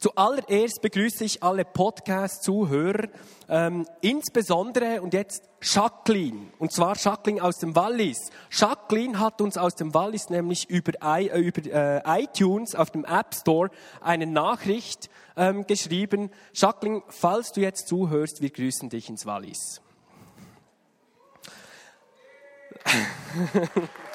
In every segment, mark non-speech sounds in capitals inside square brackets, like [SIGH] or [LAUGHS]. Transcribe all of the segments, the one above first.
Zuallererst begrüße ich alle Podcast-Zuhörer, ähm, insbesondere und jetzt Jacqueline, und zwar Jacqueline aus dem Wallis. Jacqueline hat uns aus dem Wallis nämlich über, I, äh, über äh, iTunes auf dem App Store eine Nachricht ähm, geschrieben. Jacqueline, falls du jetzt zuhörst, wir grüßen dich ins Wallis. [LAUGHS]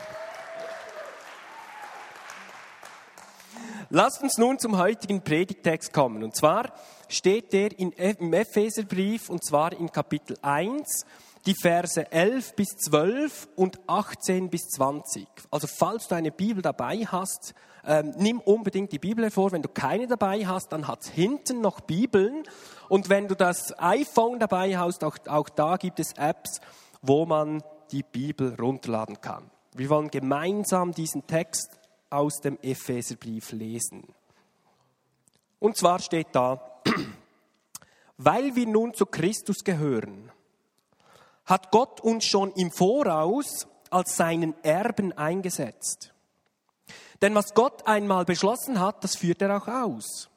Lasst uns nun zum heutigen Predigtext kommen. Und zwar steht der im Epheserbrief, und zwar in Kapitel 1, die Verse 11 bis 12 und 18 bis 20. Also falls du eine Bibel dabei hast, ähm, nimm unbedingt die Bibel hervor. Wenn du keine dabei hast, dann hat es hinten noch Bibeln. Und wenn du das iPhone dabei hast, auch, auch da gibt es Apps, wo man die Bibel runterladen kann. Wir wollen gemeinsam diesen Text aus dem Epheserbrief lesen. Und zwar steht da, [CLEARS THROAT] weil wir nun zu Christus gehören, hat Gott uns schon im Voraus als seinen Erben eingesetzt. Denn was Gott einmal beschlossen hat, das führt er auch aus.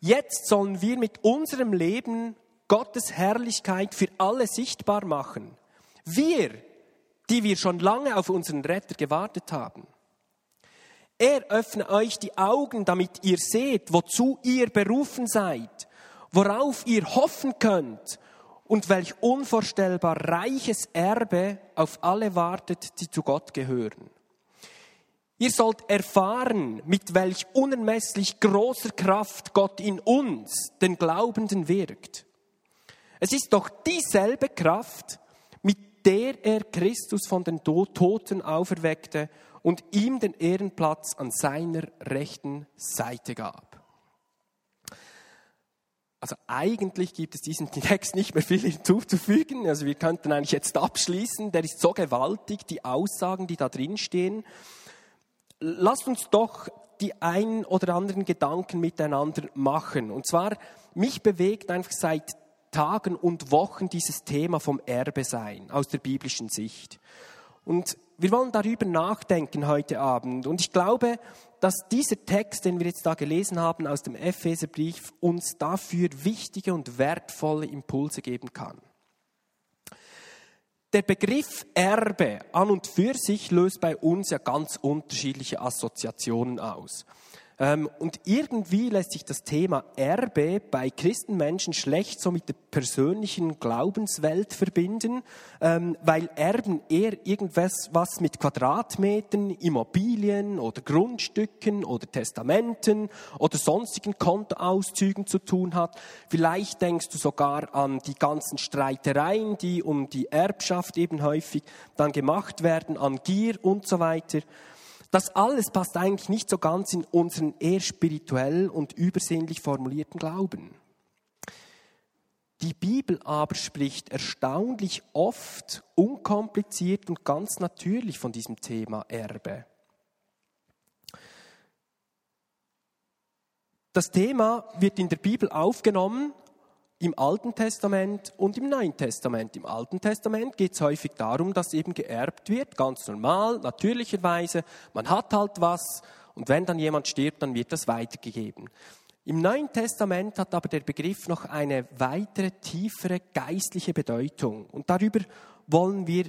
Jetzt sollen wir mit unserem Leben Gottes Herrlichkeit für alle sichtbar machen. Wir, die wir schon lange auf unseren Retter gewartet haben. Er öffne euch die Augen, damit ihr seht, wozu ihr berufen seid, worauf ihr hoffen könnt und welch unvorstellbar reiches Erbe auf alle wartet, die zu Gott gehören. Ihr sollt erfahren, mit welch unermesslich großer Kraft Gott in uns, den Glaubenden, wirkt. Es ist doch dieselbe Kraft, mit der er Christus von den Toten auferweckte und ihm den Ehrenplatz an seiner rechten Seite gab. Also eigentlich gibt es diesen Text nicht mehr viel hinzuzufügen. Also wir könnten eigentlich jetzt abschließen. Der ist so gewaltig, die Aussagen, die da drin stehen. Lasst uns doch die ein oder anderen Gedanken miteinander machen. Und zwar, mich bewegt einfach seit Tagen und Wochen dieses Thema vom Erbe sein aus der biblischen Sicht. Und wir wollen darüber nachdenken heute Abend. Und ich glaube, dass dieser Text, den wir jetzt da gelesen haben aus dem Epheserbrief, uns dafür wichtige und wertvolle Impulse geben kann. Der Begriff Erbe an und für sich löst bei uns ja ganz unterschiedliche Assoziationen aus. Ähm, und irgendwie lässt sich das Thema Erbe bei Christenmenschen schlecht so mit der persönlichen Glaubenswelt verbinden, ähm, weil Erben eher irgendwas was mit Quadratmetern, Immobilien oder Grundstücken oder Testamenten oder sonstigen Kontoauszügen zu tun hat. Vielleicht denkst du sogar an die ganzen Streitereien, die um die Erbschaft eben häufig dann gemacht werden, an Gier und so weiter. Das alles passt eigentlich nicht so ganz in unseren eher spirituell und übersinnlich formulierten Glauben. Die Bibel aber spricht erstaunlich oft, unkompliziert und ganz natürlich von diesem Thema Erbe. Das Thema wird in der Bibel aufgenommen im Alten Testament und im Neuen Testament. Im Alten Testament geht es häufig darum, dass eben geerbt wird, ganz normal, natürlicherweise. Man hat halt was und wenn dann jemand stirbt, dann wird das weitergegeben. Im Neuen Testament hat aber der Begriff noch eine weitere, tiefere geistliche Bedeutung und darüber wollen wir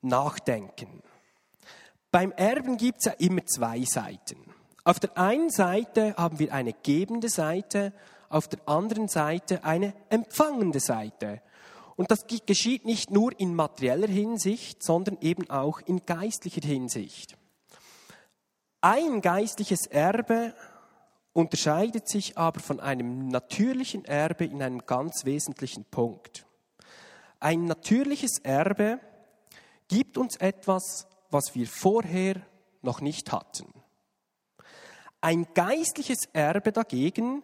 nachdenken. Beim Erben gibt es ja immer zwei Seiten. Auf der einen Seite haben wir eine gebende Seite auf der anderen Seite eine empfangende Seite. Und das geschieht nicht nur in materieller Hinsicht, sondern eben auch in geistlicher Hinsicht. Ein geistliches Erbe unterscheidet sich aber von einem natürlichen Erbe in einem ganz wesentlichen Punkt. Ein natürliches Erbe gibt uns etwas, was wir vorher noch nicht hatten. Ein geistliches Erbe dagegen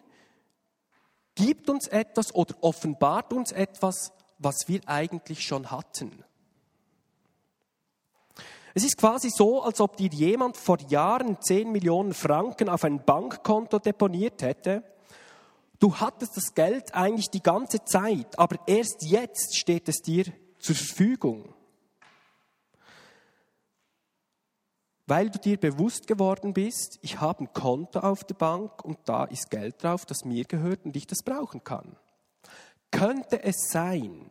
gibt uns etwas oder offenbart uns etwas, was wir eigentlich schon hatten. Es ist quasi so, als ob dir jemand vor Jahren 10 Millionen Franken auf ein Bankkonto deponiert hätte. Du hattest das Geld eigentlich die ganze Zeit, aber erst jetzt steht es dir zur Verfügung. Weil du dir bewusst geworden bist, ich habe ein Konto auf der Bank und da ist Geld drauf, das mir gehört und ich das brauchen kann. Könnte es sein,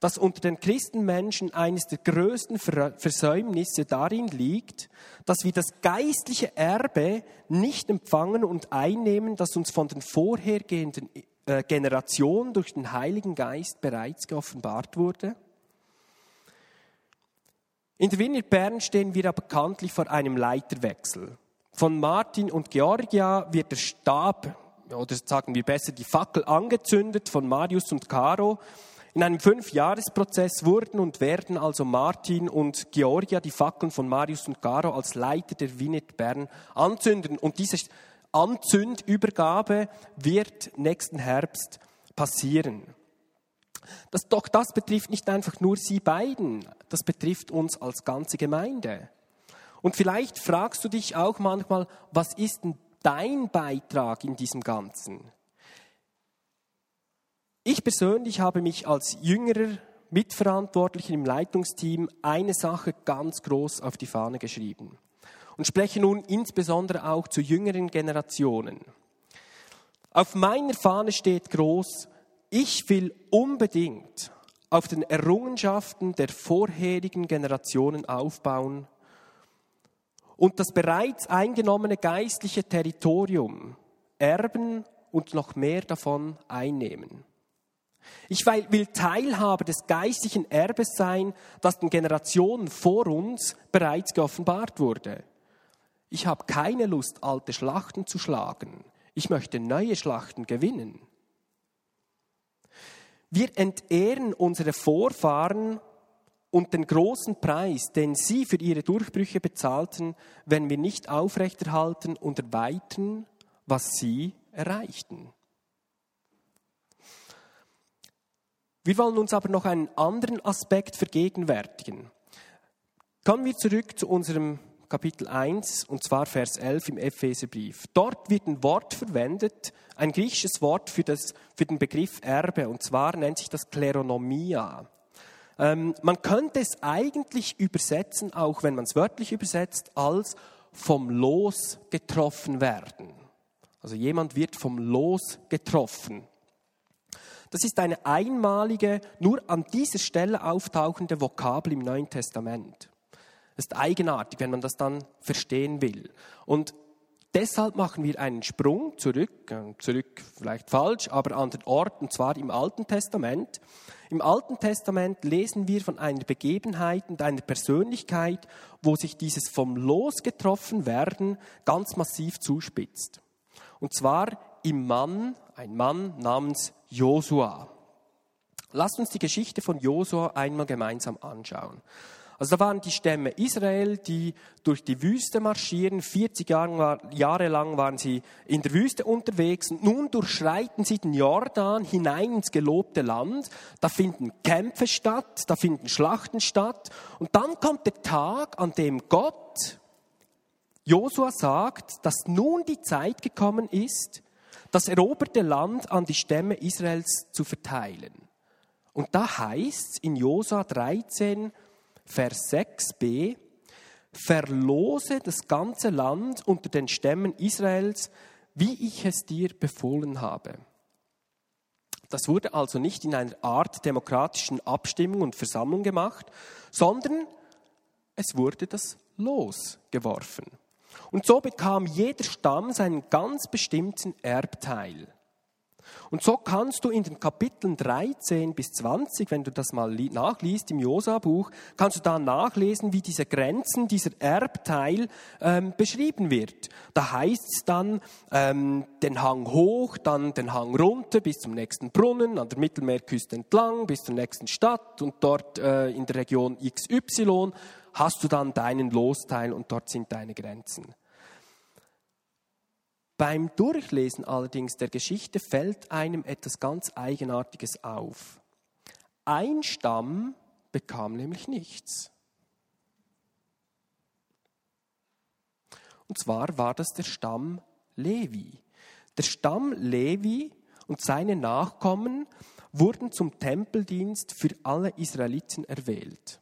dass unter den Christenmenschen eines der größten Versäumnisse darin liegt, dass wir das geistliche Erbe nicht empfangen und einnehmen, das uns von den vorhergehenden äh, Generationen durch den Heiligen Geist bereits geoffenbart wurde? In der Wiener Bern stehen wir aber bekanntlich vor einem Leiterwechsel. Von Martin und Georgia wird der Stab, oder sagen wir besser die Fackel angezündet von Marius und Caro. In einem Fünfjahresprozess wurden und werden also Martin und Georgia die Fackeln von Marius und Caro als Leiter der Wiener Bern anzünden. Und diese Anzündübergabe wird nächsten Herbst passieren. Das, doch das betrifft nicht einfach nur Sie beiden, das betrifft uns als ganze Gemeinde. Und vielleicht fragst du dich auch manchmal, was ist denn dein Beitrag in diesem Ganzen? Ich persönlich habe mich als jüngerer Mitverantwortlicher im Leitungsteam eine Sache ganz groß auf die Fahne geschrieben und spreche nun insbesondere auch zu jüngeren Generationen. Auf meiner Fahne steht groß, ich will unbedingt auf den Errungenschaften der vorherigen Generationen aufbauen und das bereits eingenommene geistliche Territorium erben und noch mehr davon einnehmen. Ich will Teilhaber des geistlichen Erbes sein, das den Generationen vor uns bereits geoffenbart wurde. Ich habe keine Lust, alte Schlachten zu schlagen. Ich möchte neue Schlachten gewinnen. Wir entehren unsere Vorfahren und den großen Preis, den sie für ihre Durchbrüche bezahlten, wenn wir nicht aufrechterhalten und erweitern, was sie erreichten. Wir wollen uns aber noch einen anderen Aspekt vergegenwärtigen. Kommen wir zurück zu unserem Kapitel 1, und zwar Vers 11 im Epheserbrief. Dort wird ein Wort verwendet, ein griechisches Wort für, das, für den Begriff Erbe, und zwar nennt sich das Kleronomia. Ähm, man könnte es eigentlich übersetzen, auch wenn man es wörtlich übersetzt, als vom Los getroffen werden. Also jemand wird vom Los getroffen. Das ist eine einmalige, nur an dieser Stelle auftauchende Vokabel im Neuen Testament. Das ist eigenartig, wenn man das dann verstehen will. Und deshalb machen wir einen Sprung zurück, äh, zurück vielleicht falsch, aber an den Ort, und zwar im Alten Testament. Im Alten Testament lesen wir von einer Begebenheit und einer Persönlichkeit, wo sich dieses vom Los getroffen werden ganz massiv zuspitzt. Und zwar im Mann, ein Mann namens Josua. Lasst uns die Geschichte von Josua einmal gemeinsam anschauen. Also da waren die Stämme Israel, die durch die Wüste marschieren. 40 Jahre lang waren sie in der Wüste unterwegs. Und nun durchschreiten sie den Jordan hinein ins gelobte Land. Da finden Kämpfe statt, da finden Schlachten statt. Und dann kommt der Tag, an dem Gott Josua sagt, dass nun die Zeit gekommen ist, das eroberte Land an die Stämme Israels zu verteilen. Und da heißt es in Josua 13, Vers 6b, verlose das ganze Land unter den Stämmen Israels, wie ich es dir befohlen habe. Das wurde also nicht in einer Art demokratischen Abstimmung und Versammlung gemacht, sondern es wurde das Los geworfen. Und so bekam jeder Stamm seinen ganz bestimmten Erbteil. Und so kannst du in den Kapiteln 13 bis 20, wenn du das mal nachliest im Josa-Buch, kannst du da nachlesen, wie diese Grenzen, dieser Erbteil ähm, beschrieben wird. Da heißt es dann ähm, den Hang hoch, dann den Hang runter bis zum nächsten Brunnen, an der Mittelmeerküste entlang, bis zur nächsten Stadt und dort äh, in der Region XY hast du dann deinen Losteil und dort sind deine Grenzen. Beim Durchlesen allerdings der Geschichte fällt einem etwas ganz Eigenartiges auf. Ein Stamm bekam nämlich nichts. Und zwar war das der Stamm Levi. Der Stamm Levi und seine Nachkommen wurden zum Tempeldienst für alle Israeliten erwählt.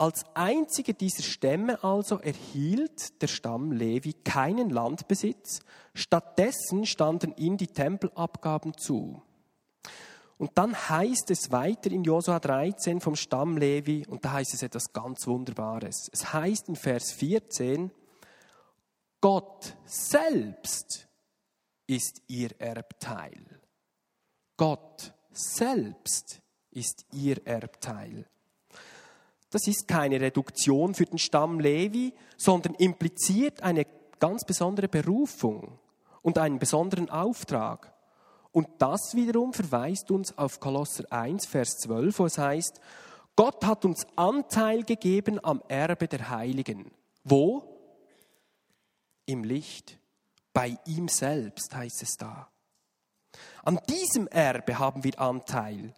Als einziger dieser Stämme also erhielt der Stamm Levi keinen Landbesitz, stattdessen standen ihm die Tempelabgaben zu. Und dann heißt es weiter in Josua 13 vom Stamm Levi, und da heißt es etwas ganz Wunderbares. Es heißt in Vers 14, Gott selbst ist ihr Erbteil. Gott selbst ist ihr Erbteil. Das ist keine Reduktion für den Stamm Levi, sondern impliziert eine ganz besondere Berufung und einen besonderen Auftrag. Und das wiederum verweist uns auf Kolosser 1, Vers 12, wo es heißt, Gott hat uns Anteil gegeben am Erbe der Heiligen. Wo? Im Licht. Bei ihm selbst heißt es da. An diesem Erbe haben wir Anteil.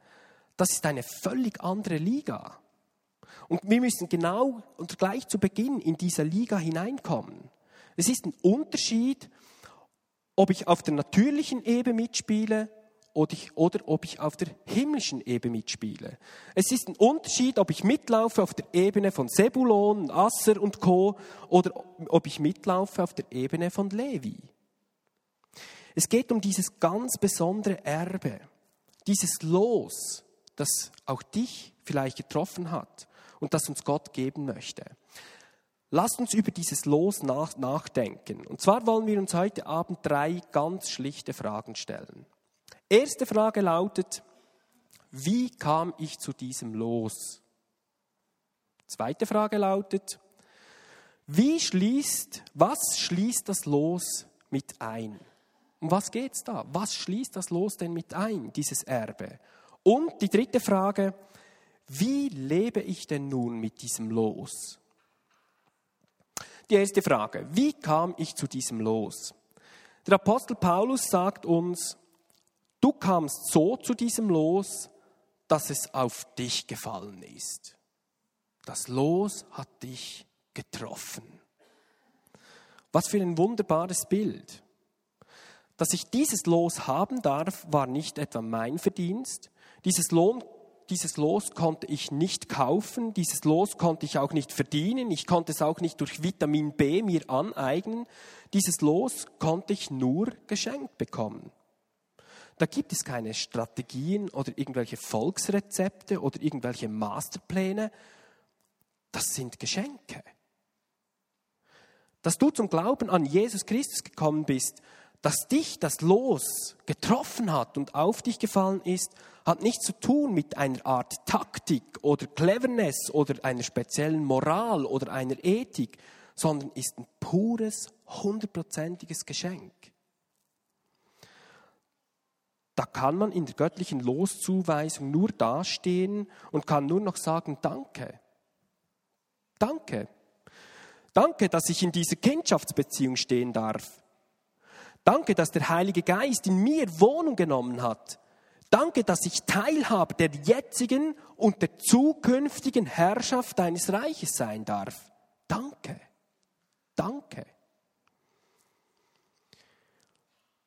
Das ist eine völlig andere Liga. Und wir müssen genau und gleich zu Beginn in dieser Liga hineinkommen. Es ist ein Unterschied, ob ich auf der natürlichen Ebene mitspiele oder, ich, oder ob ich auf der himmlischen Ebene mitspiele. Es ist ein Unterschied, ob ich mitlaufe auf der Ebene von Sebulon, Asser und Co. oder ob ich mitlaufe auf der Ebene von Levi. Es geht um dieses ganz besondere Erbe, dieses Los, das auch dich vielleicht getroffen hat und das uns Gott geben möchte. Lasst uns über dieses Los nach, nachdenken. Und zwar wollen wir uns heute Abend drei ganz schlichte Fragen stellen. Erste Frage lautet, wie kam ich zu diesem Los? Zweite Frage lautet, wie schließt, was schließt das Los mit ein? Um was geht es da? Was schließt das Los denn mit ein, dieses Erbe? Und die dritte Frage, wie lebe ich denn nun mit diesem Los? Die erste Frage, wie kam ich zu diesem Los? Der Apostel Paulus sagt uns, du kamst so zu diesem Los, dass es auf dich gefallen ist. Das Los hat dich getroffen. Was für ein wunderbares Bild. Dass ich dieses Los haben darf, war nicht etwa mein Verdienst. Dieses Lohn dieses Los konnte ich nicht kaufen, dieses Los konnte ich auch nicht verdienen, ich konnte es auch nicht durch Vitamin B mir aneignen, dieses Los konnte ich nur geschenkt bekommen. Da gibt es keine Strategien oder irgendwelche Volksrezepte oder irgendwelche Masterpläne, das sind Geschenke. Dass du zum Glauben an Jesus Christus gekommen bist, dass dich das Los getroffen hat und auf dich gefallen ist, hat nichts zu tun mit einer Art Taktik oder Cleverness oder einer speziellen Moral oder einer Ethik, sondern ist ein pures, hundertprozentiges Geschenk. Da kann man in der göttlichen Loszuweisung nur dastehen und kann nur noch sagen, danke. Danke. Danke, dass ich in dieser Kindschaftsbeziehung stehen darf. Danke, dass der Heilige Geist in mir Wohnung genommen hat. Danke, dass ich Teilhaber der jetzigen und der zukünftigen Herrschaft deines Reiches sein darf. Danke. Danke.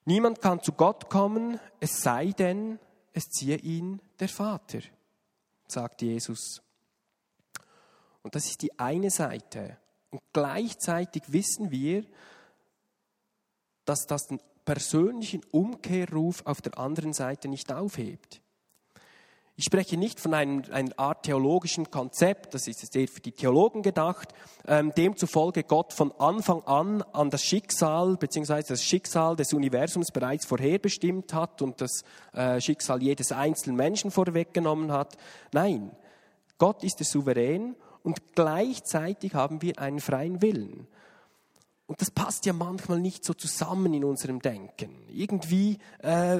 Niemand kann zu Gott kommen, es sei denn, es ziehe ihn der Vater, sagt Jesus. Und das ist die eine Seite. Und gleichzeitig wissen wir, dass das den persönlichen Umkehrruf auf der anderen Seite nicht aufhebt. Ich spreche nicht von einem, einer Art theologischen Konzept, das ist eher für die Theologen gedacht, ähm, demzufolge Gott von Anfang an an das Schicksal bzw. das Schicksal des Universums bereits vorherbestimmt hat und das äh, Schicksal jedes einzelnen Menschen vorweggenommen hat. Nein, Gott ist der Souverän und gleichzeitig haben wir einen freien Willen. Und das passt ja manchmal nicht so zusammen in unserem Denken. Irgendwie äh,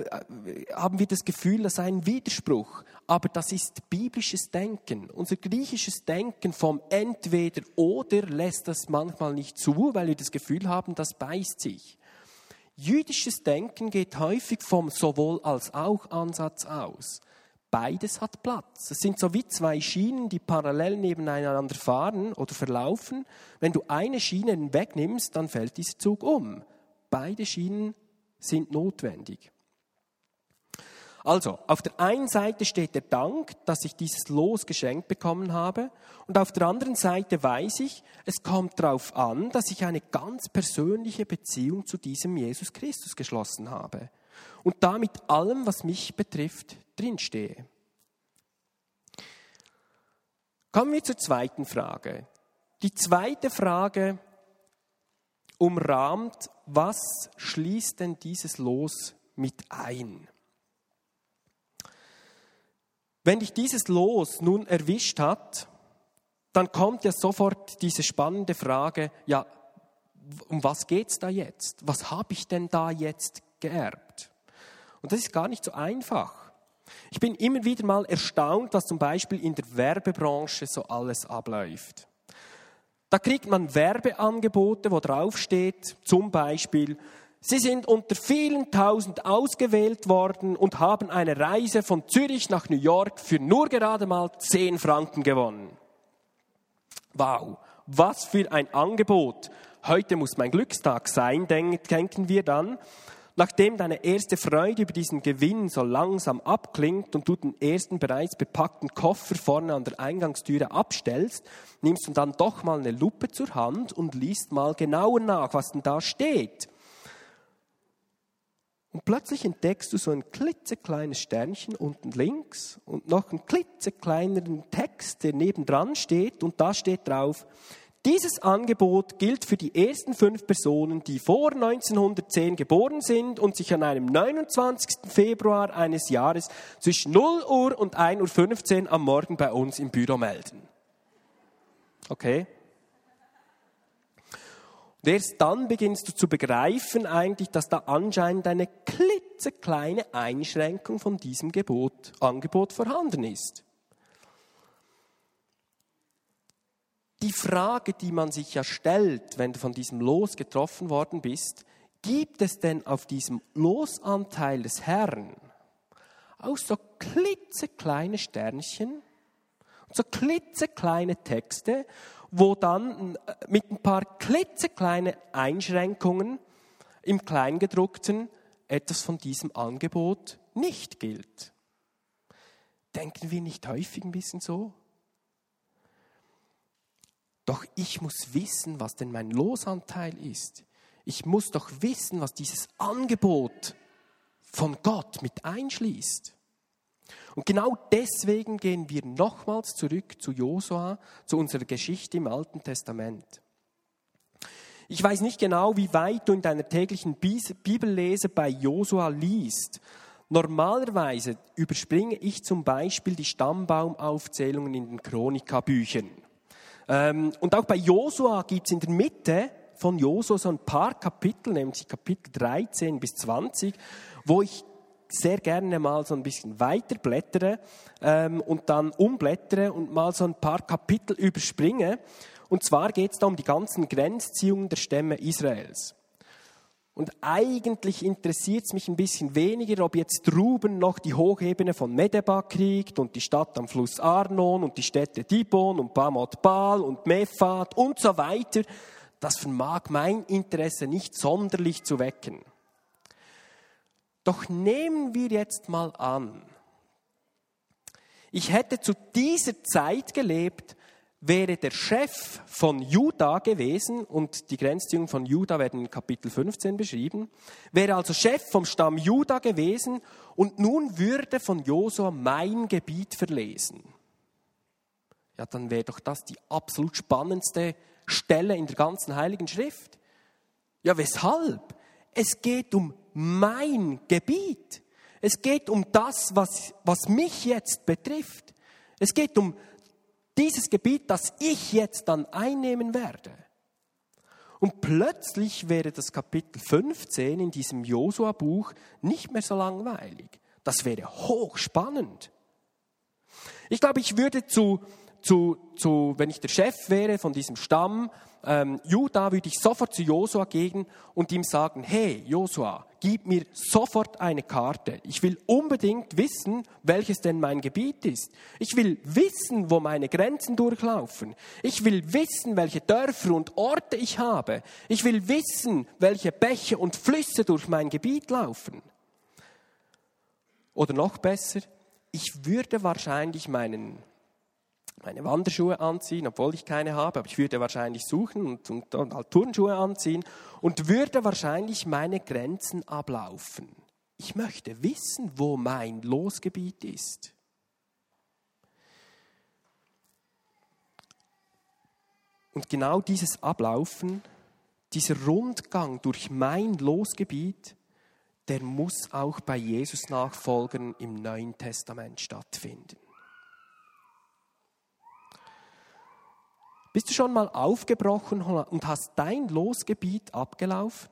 haben wir das Gefühl, das sei ein Widerspruch. Aber das ist biblisches Denken. Unser griechisches Denken vom Entweder oder lässt das manchmal nicht zu, weil wir das Gefühl haben, das beißt sich. Jüdisches Denken geht häufig vom sowohl als auch Ansatz aus. Beides hat Platz. Es sind so wie zwei Schienen, die parallel nebeneinander fahren oder verlaufen. Wenn du eine Schiene wegnimmst, dann fällt dieser Zug um. Beide Schienen sind notwendig. Also, auf der einen Seite steht der Dank, dass ich dieses Los geschenkt bekommen habe, und auf der anderen Seite weiß ich, es kommt darauf an, dass ich eine ganz persönliche Beziehung zu diesem Jesus Christus geschlossen habe und damit allem, was mich betrifft, drinstehe. Kommen wir zur zweiten Frage. Die zweite Frage umrahmt, was schließt denn dieses Los mit ein? Wenn dich dieses Los nun erwischt hat, dann kommt ja sofort diese spannende Frage, ja, um was geht's da jetzt? Was habe ich denn da jetzt geerbt? Und das ist gar nicht so einfach. Ich bin immer wieder mal erstaunt, was zum Beispiel in der Werbebranche so alles abläuft. Da kriegt man Werbeangebote, wo drauf steht, zum Beispiel, Sie sind unter vielen tausend ausgewählt worden und haben eine Reise von Zürich nach New York für nur gerade mal zehn Franken gewonnen. Wow, was für ein Angebot. Heute muss mein Glückstag sein, denken wir dann. Nachdem deine erste Freude über diesen Gewinn so langsam abklingt und du den ersten bereits bepackten Koffer vorne an der Eingangstüre abstellst, nimmst du dann doch mal eine Lupe zur Hand und liest mal genauer nach, was denn da steht. Und plötzlich entdeckst du so ein klitzekleines Sternchen unten links und noch einen klitzekleineren Text, der nebendran steht. Und da steht drauf, dieses Angebot gilt für die ersten fünf Personen, die vor 1910 geboren sind und sich an einem 29. Februar eines Jahres zwischen 0 Uhr und 1.15 Uhr am Morgen bei uns im Büro melden. Okay? Und erst dann beginnst du zu begreifen eigentlich, dass da anscheinend eine klitzekleine Einschränkung von diesem Gebot, Angebot vorhanden ist. Die Frage, die man sich ja stellt, wenn du von diesem Los getroffen worden bist, gibt es denn auf diesem Losanteil des Herrn auch so klitzekleine Sternchen, so klitzekleine Texte, wo dann äh, mit ein paar klitzekleine Einschränkungen im Kleingedruckten etwas von diesem Angebot nicht gilt. Denken wir nicht häufig ein bisschen so? Doch ich muss wissen, was denn mein Losanteil ist. Ich muss doch wissen, was dieses Angebot von Gott mit einschließt. Und genau deswegen gehen wir nochmals zurück zu Josua, zu unserer Geschichte im Alten Testament. Ich weiß nicht genau, wie weit du in deiner täglichen Bibellese bei Josua liest. Normalerweise überspringe ich zum Beispiel die Stammbaumaufzählungen in den Chronikabüchern. Ähm, und auch bei Josua gibt es in der Mitte von Josua so ein paar Kapitel, nämlich Kapitel 13 bis 20, wo ich sehr gerne mal so ein bisschen weiter blättere ähm, und dann umblättere und mal so ein paar Kapitel überspringe. Und zwar geht es da um die ganzen Grenzziehungen der Stämme Israels. Und eigentlich interessiert es mich ein bisschen weniger, ob jetzt drüben noch die Hochebene von Medeba kriegt und die Stadt am Fluss Arnon und die Städte Dibon und Bamot Baal und Mephat und so weiter. Das vermag mein Interesse nicht sonderlich zu wecken. Doch nehmen wir jetzt mal an, ich hätte zu dieser Zeit gelebt, wäre der Chef von Juda gewesen, und die Grenzziehungen von Juda werden in Kapitel 15 beschrieben, wäre also Chef vom Stamm Juda gewesen und nun würde von Josua mein Gebiet verlesen. Ja, dann wäre doch das die absolut spannendste Stelle in der ganzen Heiligen Schrift. Ja, weshalb? Es geht um mein Gebiet. Es geht um das, was, was mich jetzt betrifft. Es geht um dieses Gebiet, das ich jetzt dann einnehmen werde. Und plötzlich wäre das Kapitel 15 in diesem Josua-Buch nicht mehr so langweilig. Das wäre hochspannend. Ich glaube, ich würde zu, zu, zu, wenn ich der Chef wäre von diesem Stamm, ähm, Juda, würde ich sofort zu Josua gehen und ihm sagen, hey Josua, gib mir sofort eine Karte. Ich will unbedingt wissen, welches denn mein Gebiet ist. Ich will wissen, wo meine Grenzen durchlaufen. Ich will wissen, welche Dörfer und Orte ich habe. Ich will wissen, welche Bäche und Flüsse durch mein Gebiet laufen. Oder noch besser, ich würde wahrscheinlich meinen, meine Wanderschuhe anziehen, obwohl ich keine habe, aber ich würde wahrscheinlich suchen und, und, und halt Turnschuhe anziehen und würde wahrscheinlich meine Grenzen ablaufen. Ich möchte wissen, wo mein Losgebiet ist. Und genau dieses Ablaufen, dieser Rundgang durch mein Losgebiet, der muss auch bei Jesus Nachfolgern im Neuen Testament stattfinden. Bist du schon mal aufgebrochen und hast dein Losgebiet abgelaufen?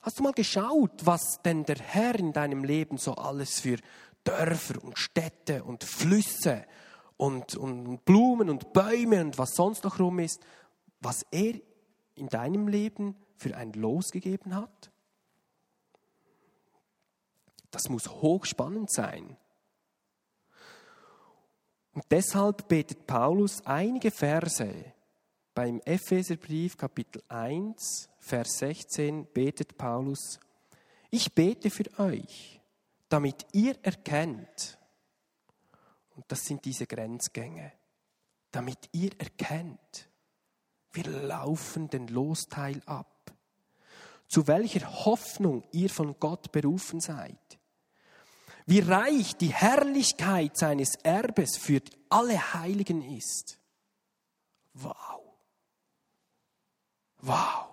Hast du mal geschaut, was denn der Herr in deinem Leben so alles für Dörfer und Städte und Flüsse und, und Blumen und Bäume und was sonst noch rum ist, was er in deinem Leben für ein Los gegeben hat? Das muss hochspannend sein. Und deshalb betet Paulus einige Verse beim Epheserbrief Kapitel 1, Vers 16, betet Paulus, ich bete für euch, damit ihr erkennt, und das sind diese Grenzgänge, damit ihr erkennt, wir laufen den Losteil ab, zu welcher Hoffnung ihr von Gott berufen seid wie reich die Herrlichkeit seines Erbes für alle Heiligen ist. Wow. Wow.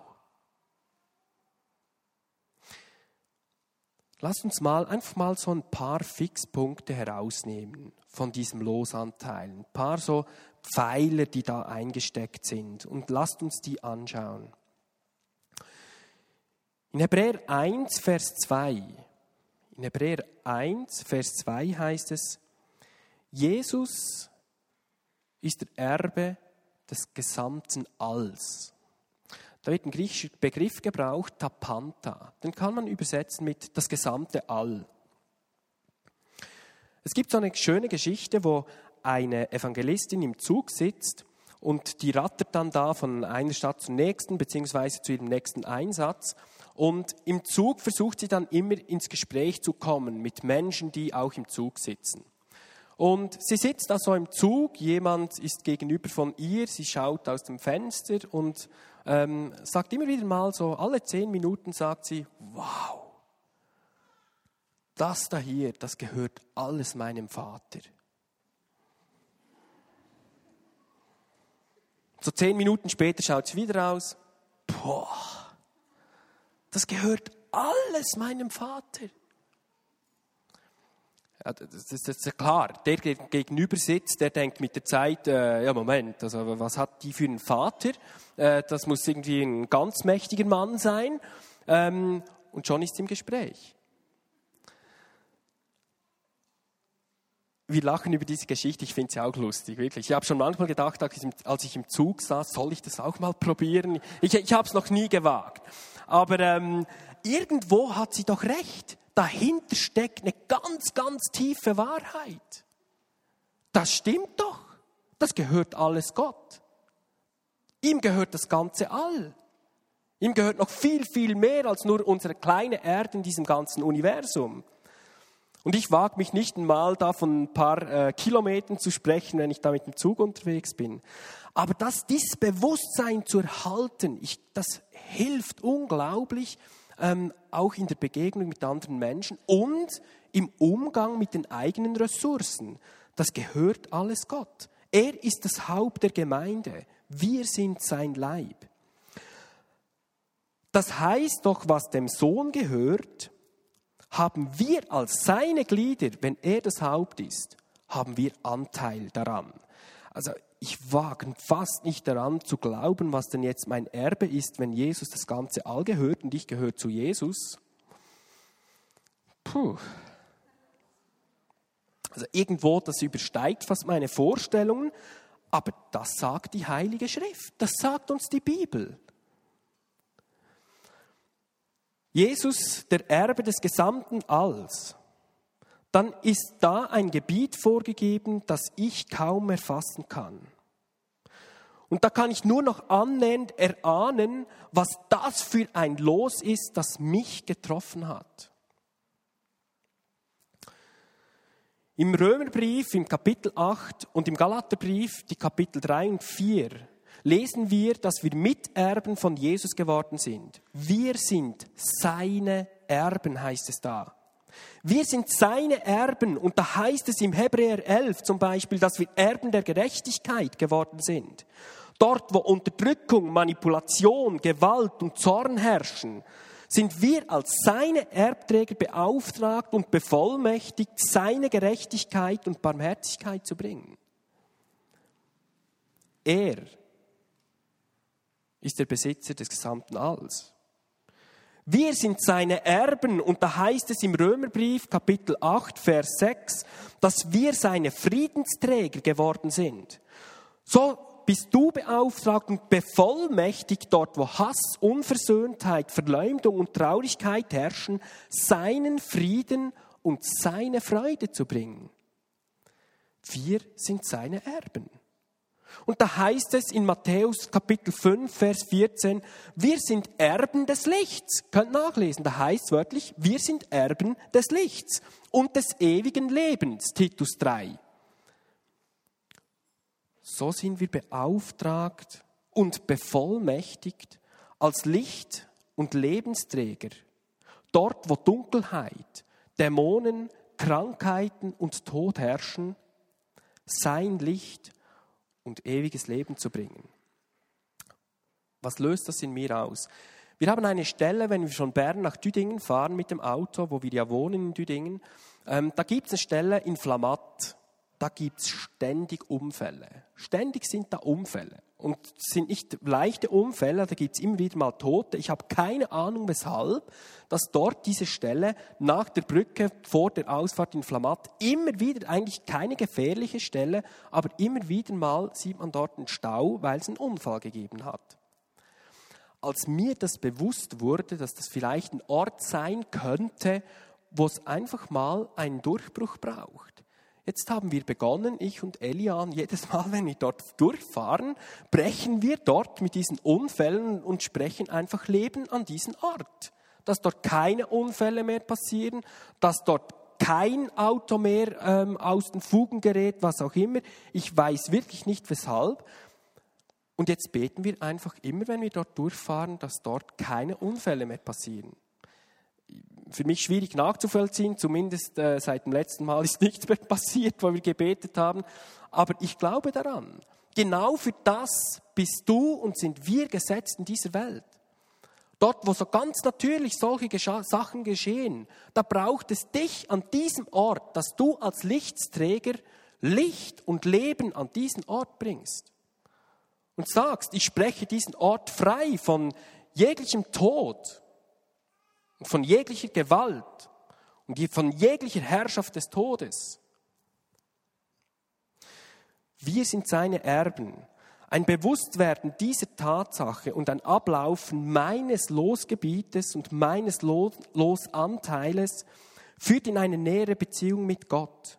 Lass uns mal einfach mal so ein paar Fixpunkte herausnehmen von diesem Losanteil. Ein paar so Pfeiler, die da eingesteckt sind. Und lasst uns die anschauen. In Hebräer 1, Vers 2 in Hebräer 1, Vers 2 heißt es, Jesus ist der Erbe des gesamten Alls. Da wird ein griechischer Begriff gebraucht, Tapanta. Den kann man übersetzen mit das gesamte All. Es gibt so eine schöne Geschichte, wo eine Evangelistin im Zug sitzt und die rattert dann da von einer Stadt zur nächsten, beziehungsweise zu ihrem nächsten Einsatz. Und im Zug versucht sie dann immer ins Gespräch zu kommen mit Menschen, die auch im Zug sitzen. Und sie sitzt also im Zug, jemand ist gegenüber von ihr, sie schaut aus dem Fenster und ähm, sagt immer wieder mal so, alle zehn Minuten sagt sie, wow, das da hier, das gehört alles meinem Vater. So zehn Minuten später schaut sie wieder aus, boah, das gehört alles meinem Vater. Ja, das, ist ja klar. Der, der gegenüber sitzt, der denkt mit der Zeit, äh, ja Moment, also was hat die für einen Vater? Äh, das muss irgendwie ein ganz mächtiger Mann sein. Ähm, und schon ist im Gespräch. Wir lachen über diese Geschichte, ich finde sie auch lustig, wirklich. Ich habe schon manchmal gedacht, als ich im Zug saß, soll ich das auch mal probieren? Ich, ich habe es noch nie gewagt. Aber ähm, irgendwo hat sie doch recht. Dahinter steckt eine ganz, ganz tiefe Wahrheit. Das stimmt doch. Das gehört alles Gott. Ihm gehört das ganze All. Ihm gehört noch viel, viel mehr als nur unsere kleine Erde in diesem ganzen Universum. Und ich wage mich nicht einmal da von ein paar äh, Kilometern zu sprechen, wenn ich da mit dem Zug unterwegs bin. Aber das, dieses Bewusstsein zu erhalten, ich, das hilft unglaublich, ähm, auch in der Begegnung mit anderen Menschen und im Umgang mit den eigenen Ressourcen. Das gehört alles Gott. Er ist das Haupt der Gemeinde. Wir sind sein Leib. Das heißt doch, was dem Sohn gehört, haben wir als seine Glieder, wenn er das Haupt ist, haben wir Anteil daran. Also ich wage fast nicht daran zu glauben, was denn jetzt mein Erbe ist, wenn Jesus das ganze All gehört und ich gehöre zu Jesus. Puh. Also irgendwo, das übersteigt fast meine Vorstellungen, aber das sagt die Heilige Schrift, das sagt uns die Bibel. Jesus, der Erbe des gesamten Alls, dann ist da ein Gebiet vorgegeben, das ich kaum erfassen kann. Und da kann ich nur noch annähernd erahnen, was das für ein Los ist, das mich getroffen hat. Im Römerbrief, im Kapitel 8 und im Galaterbrief, die Kapitel 3 und 4, lesen wir, dass wir Miterben von Jesus geworden sind. Wir sind seine Erben, heißt es da. Wir sind seine Erben und da heißt es im Hebräer 11 zum Beispiel, dass wir Erben der Gerechtigkeit geworden sind. Dort, wo Unterdrückung, Manipulation, Gewalt und Zorn herrschen, sind wir als seine Erbträger beauftragt und bevollmächtigt, seine Gerechtigkeit und Barmherzigkeit zu bringen. Er ist der Besitzer des gesamten Alls. Wir sind seine Erben und da heißt es im Römerbrief Kapitel 8, Vers 6, dass wir seine Friedensträger geworden sind. So bist du beauftragt und bevollmächtigt dort, wo Hass, Unversöhntheit, Verleumdung und Traurigkeit herrschen, seinen Frieden und seine Freude zu bringen. Wir sind seine Erben. Und da heißt es in Matthäus Kapitel 5, Vers 14, wir sind Erben des Lichts. Könnt nachlesen, da heißt es wörtlich, wir sind Erben des Lichts und des ewigen Lebens, Titus 3. So sind wir beauftragt und bevollmächtigt als Licht und Lebensträger. Dort, wo Dunkelheit, Dämonen, Krankheiten und Tod herrschen, sein Licht und ewiges Leben zu bringen. Was löst das in mir aus? Wir haben eine Stelle, wenn wir von Bern nach Düdingen fahren mit dem Auto, wo wir ja wohnen in Düdingen, ähm, da gibt es eine Stelle in Flamatt da gibt es ständig Unfälle. Ständig sind da Unfälle. Und es sind nicht leichte Unfälle, da gibt es immer wieder mal Tote. Ich habe keine Ahnung, weshalb, dass dort diese Stelle nach der Brücke vor der Ausfahrt in Flamatt immer wieder, eigentlich keine gefährliche Stelle, aber immer wieder mal sieht man dort einen Stau, weil es einen Unfall gegeben hat. Als mir das bewusst wurde, dass das vielleicht ein Ort sein könnte, wo es einfach mal einen Durchbruch braucht Jetzt haben wir begonnen, ich und Elian, jedes Mal, wenn wir dort durchfahren, brechen wir dort mit diesen Unfällen und sprechen einfach Leben an diesen Ort. Dass dort keine Unfälle mehr passieren, dass dort kein Auto mehr ähm, aus den Fugen gerät, was auch immer. Ich weiß wirklich nicht weshalb. Und jetzt beten wir einfach immer, wenn wir dort durchfahren, dass dort keine Unfälle mehr passieren für mich schwierig nachzuvollziehen, zumindest äh, seit dem letzten Mal [LAUGHS] ist nichts mehr passiert, wo wir gebetet haben. Aber ich glaube daran. Genau für das bist du und sind wir gesetzt in dieser Welt. Dort, wo so ganz natürlich solche Sachen geschehen, da braucht es dich an diesem Ort, dass du als Lichtsträger Licht und Leben an diesen Ort bringst. Und sagst, ich spreche diesen Ort frei von jeglichem Tod, von jeglicher Gewalt und von jeglicher Herrschaft des Todes. Wir sind seine Erben. Ein Bewusstwerden dieser Tatsache und ein Ablaufen meines Losgebietes und meines Losanteiles führt in eine nähere Beziehung mit Gott.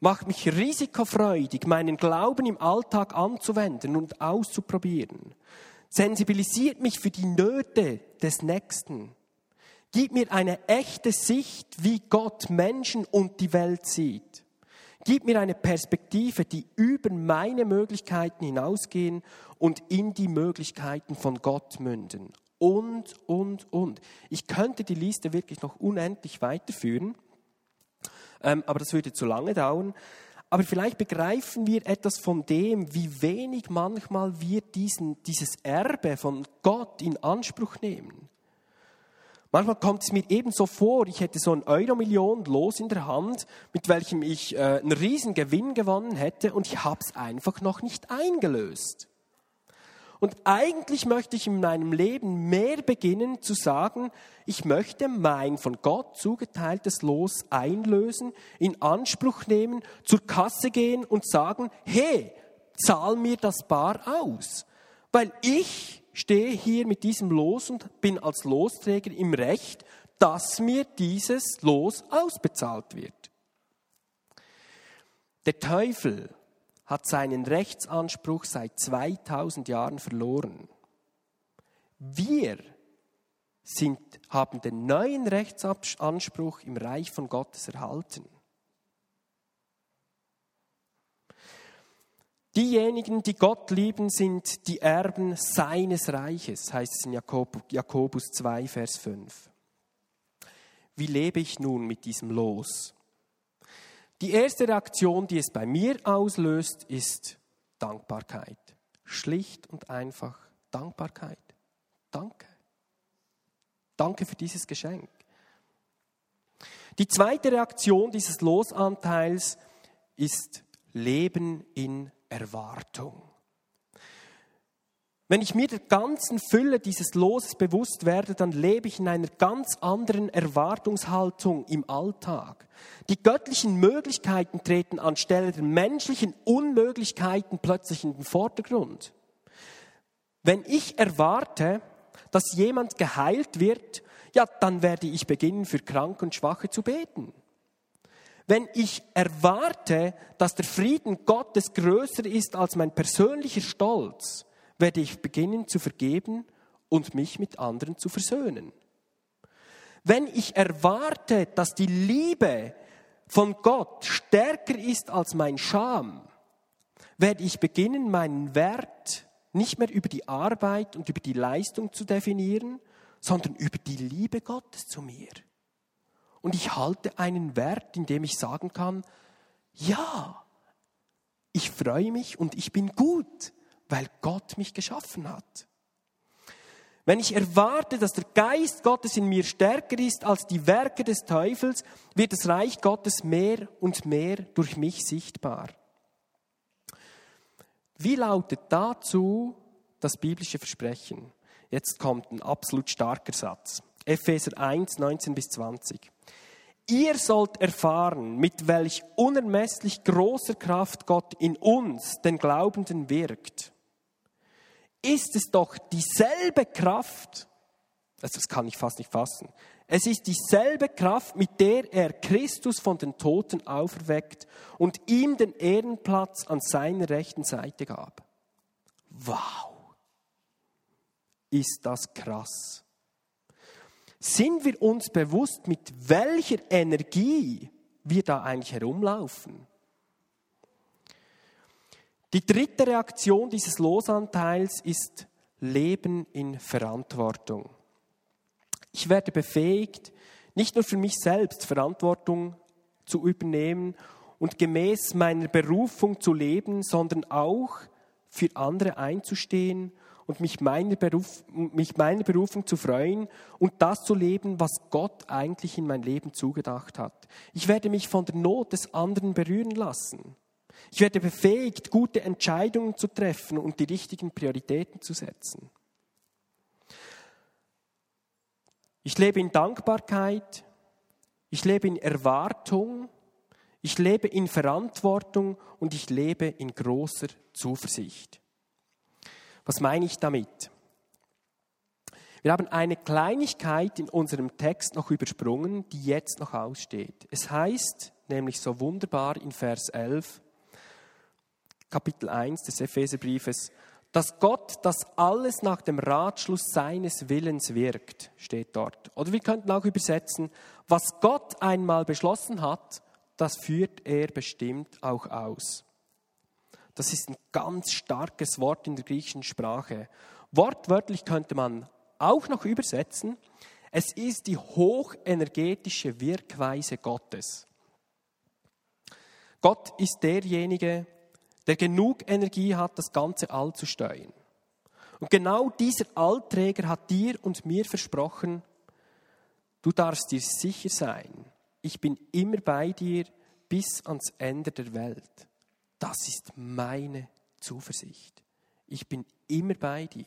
Macht mich risikofreudig, meinen Glauben im Alltag anzuwenden und auszuprobieren. Sensibilisiert mich für die Nöte des Nächsten Gib mir eine echte Sicht, wie Gott Menschen und die Welt sieht. Gib mir eine Perspektive, die über meine Möglichkeiten hinausgehen und in die Möglichkeiten von Gott münden. Und, und, und. Ich könnte die Liste wirklich noch unendlich weiterführen, ähm, aber das würde zu lange dauern. Aber vielleicht begreifen wir etwas von dem, wie wenig manchmal wir diesen, dieses Erbe von Gott in Anspruch nehmen. Manchmal kommt es mir eben so vor, ich hätte so ein Euro-Million los in der Hand, mit welchem ich äh, einen riesen Gewinn gewonnen hätte und ich habe es einfach noch nicht eingelöst. Und eigentlich möchte ich in meinem Leben mehr beginnen zu sagen, ich möchte mein von Gott zugeteiltes Los einlösen, in Anspruch nehmen, zur Kasse gehen und sagen, hey, zahl mir das Bar aus. Weil ich stehe hier mit diesem Los und bin als Losträger im Recht, dass mir dieses Los ausbezahlt wird. Der Teufel hat seinen Rechtsanspruch seit 2000 Jahren verloren. Wir sind, haben den neuen Rechtsanspruch im Reich von Gottes erhalten. Diejenigen, die Gott lieben, sind die Erben seines Reiches, heißt es in Jakobus 2, Vers 5. Wie lebe ich nun mit diesem Los? Die erste Reaktion, die es bei mir auslöst, ist Dankbarkeit. Schlicht und einfach Dankbarkeit. Danke. Danke für dieses Geschenk. Die zweite Reaktion dieses Losanteils ist Leben in Erwartung. Wenn ich mir der ganzen Fülle dieses Loses bewusst werde, dann lebe ich in einer ganz anderen Erwartungshaltung im Alltag. Die göttlichen Möglichkeiten treten anstelle der menschlichen Unmöglichkeiten plötzlich in den Vordergrund. Wenn ich erwarte, dass jemand geheilt wird, ja, dann werde ich beginnen, für Kranke und Schwache zu beten. Wenn ich erwarte, dass der Frieden Gottes größer ist als mein persönlicher Stolz, werde ich beginnen zu vergeben und mich mit anderen zu versöhnen. Wenn ich erwarte, dass die Liebe von Gott stärker ist als mein Scham, werde ich beginnen, meinen Wert nicht mehr über die Arbeit und über die Leistung zu definieren, sondern über die Liebe Gottes zu mir. Und ich halte einen Wert, in dem ich sagen kann, ja, ich freue mich und ich bin gut, weil Gott mich geschaffen hat. Wenn ich erwarte, dass der Geist Gottes in mir stärker ist als die Werke des Teufels, wird das Reich Gottes mehr und mehr durch mich sichtbar. Wie lautet dazu das biblische Versprechen? Jetzt kommt ein absolut starker Satz. Epheser 1, 19 bis 20. Ihr sollt erfahren, mit welch unermesslich großer Kraft Gott in uns, den Glaubenden, wirkt. Ist es doch dieselbe Kraft, also das kann ich fast nicht fassen, es ist dieselbe Kraft, mit der er Christus von den Toten auferweckt und ihm den Ehrenplatz an seiner rechten Seite gab. Wow, ist das krass. Sind wir uns bewusst, mit welcher Energie wir da eigentlich herumlaufen? Die dritte Reaktion dieses Losanteils ist Leben in Verantwortung. Ich werde befähigt, nicht nur für mich selbst Verantwortung zu übernehmen und gemäß meiner Berufung zu leben, sondern auch für andere einzustehen und mich meiner, Beruf, mich meiner Berufung zu freuen und das zu leben, was Gott eigentlich in mein Leben zugedacht hat. Ich werde mich von der Not des anderen berühren lassen. Ich werde befähigt, gute Entscheidungen zu treffen und die richtigen Prioritäten zu setzen. Ich lebe in Dankbarkeit, ich lebe in Erwartung, ich lebe in Verantwortung und ich lebe in großer Zuversicht. Was meine ich damit? Wir haben eine Kleinigkeit in unserem Text noch übersprungen, die jetzt noch aussteht. Es heißt nämlich so wunderbar in Vers 11, Kapitel 1 des Epheserbriefes, dass Gott das alles nach dem Ratschluss seines Willens wirkt, steht dort. Oder wir könnten auch übersetzen, was Gott einmal beschlossen hat, das führt er bestimmt auch aus. Das ist ein ganz starkes Wort in der griechischen Sprache. Wortwörtlich könnte man auch noch übersetzen, es ist die hochenergetische Wirkweise Gottes. Gott ist derjenige, der genug Energie hat, das ganze All zu steuern. Und genau dieser Allträger hat dir und mir versprochen, du darfst dir sicher sein, ich bin immer bei dir bis ans Ende der Welt. Das ist meine Zuversicht. Ich bin immer bei dir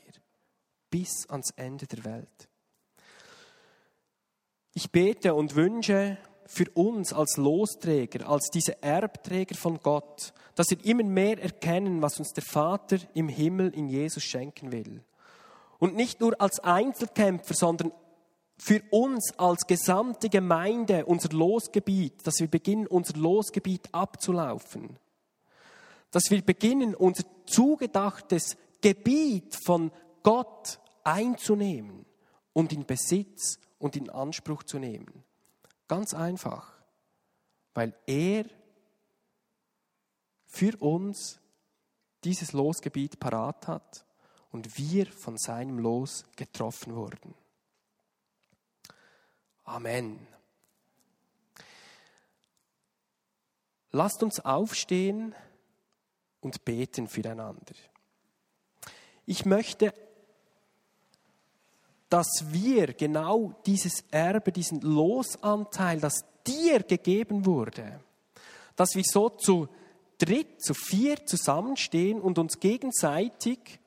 bis ans Ende der Welt. Ich bete und wünsche für uns als Losträger, als diese Erbträger von Gott, dass wir immer mehr erkennen, was uns der Vater im Himmel in Jesus schenken will. Und nicht nur als Einzelkämpfer, sondern für uns als gesamte Gemeinde, unser Losgebiet, dass wir beginnen, unser Losgebiet abzulaufen. Dass wir beginnen, unser zugedachtes Gebiet von Gott einzunehmen und in Besitz und in Anspruch zu nehmen. Ganz einfach, weil er für uns dieses Losgebiet parat hat und wir von seinem Los getroffen wurden. Amen. Lasst uns aufstehen und beten füreinander. Ich möchte, dass wir genau dieses Erbe, diesen Losanteil, das dir gegeben wurde, dass wir so zu dritt, zu vier zusammenstehen und uns gegenseitig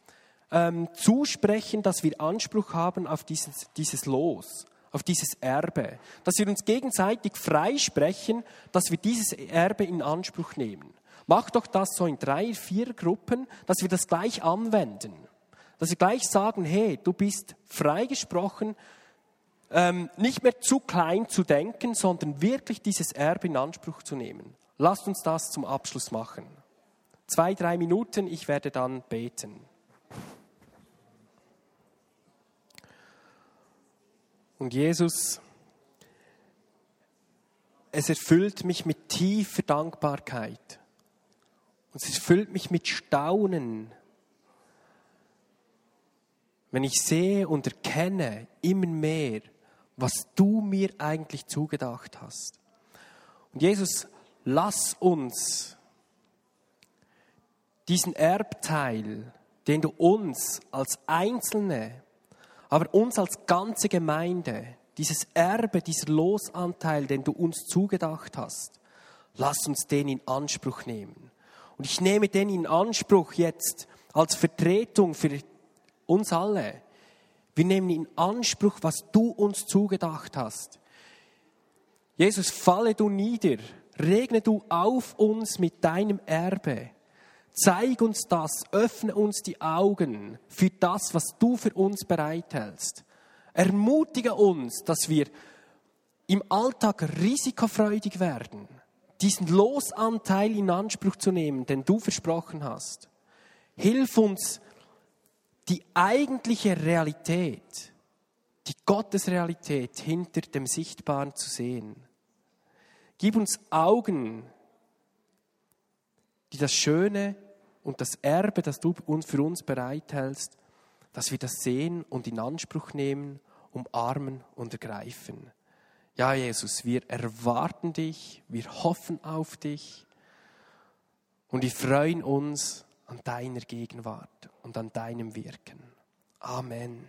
ähm, zusprechen, dass wir Anspruch haben auf dieses, dieses Los, auf dieses Erbe. Dass wir uns gegenseitig freisprechen, dass wir dieses Erbe in Anspruch nehmen. Mach doch das so in drei, vier Gruppen, dass wir das gleich anwenden. Dass wir gleich sagen, hey, du bist freigesprochen, ähm, nicht mehr zu klein zu denken, sondern wirklich dieses Erbe in Anspruch zu nehmen. Lasst uns das zum Abschluss machen. Zwei, drei Minuten, ich werde dann beten. Und Jesus, es erfüllt mich mit tiefer Dankbarkeit. Und es erfüllt mich mit Staunen, wenn ich sehe und erkenne immer mehr, was du mir eigentlich zugedacht hast. Und Jesus, lass uns diesen Erbteil, den du uns als Einzelne, aber uns als ganze Gemeinde, dieses Erbe, dieser Losanteil, den du uns zugedacht hast, lass uns den in Anspruch nehmen. Und ich nehme den in Anspruch jetzt als Vertretung für uns alle. Wir nehmen in Anspruch, was du uns zugedacht hast. Jesus, falle du nieder, regne du auf uns mit deinem Erbe. Zeig uns das, öffne uns die Augen für das, was du für uns bereithältst. Ermutige uns, dass wir im Alltag risikofreudig werden, diesen Losanteil in Anspruch zu nehmen, den du versprochen hast. Hilf uns, die eigentliche Realität, die Gottesrealität hinter dem Sichtbaren zu sehen. Gib uns Augen, die das Schöne und das Erbe, das du für uns bereithältst, dass wir das sehen und in Anspruch nehmen, umarmen und ergreifen. Ja, Jesus, wir erwarten dich, wir hoffen auf dich und wir freuen uns an deiner Gegenwart und an deinem Wirken. Amen.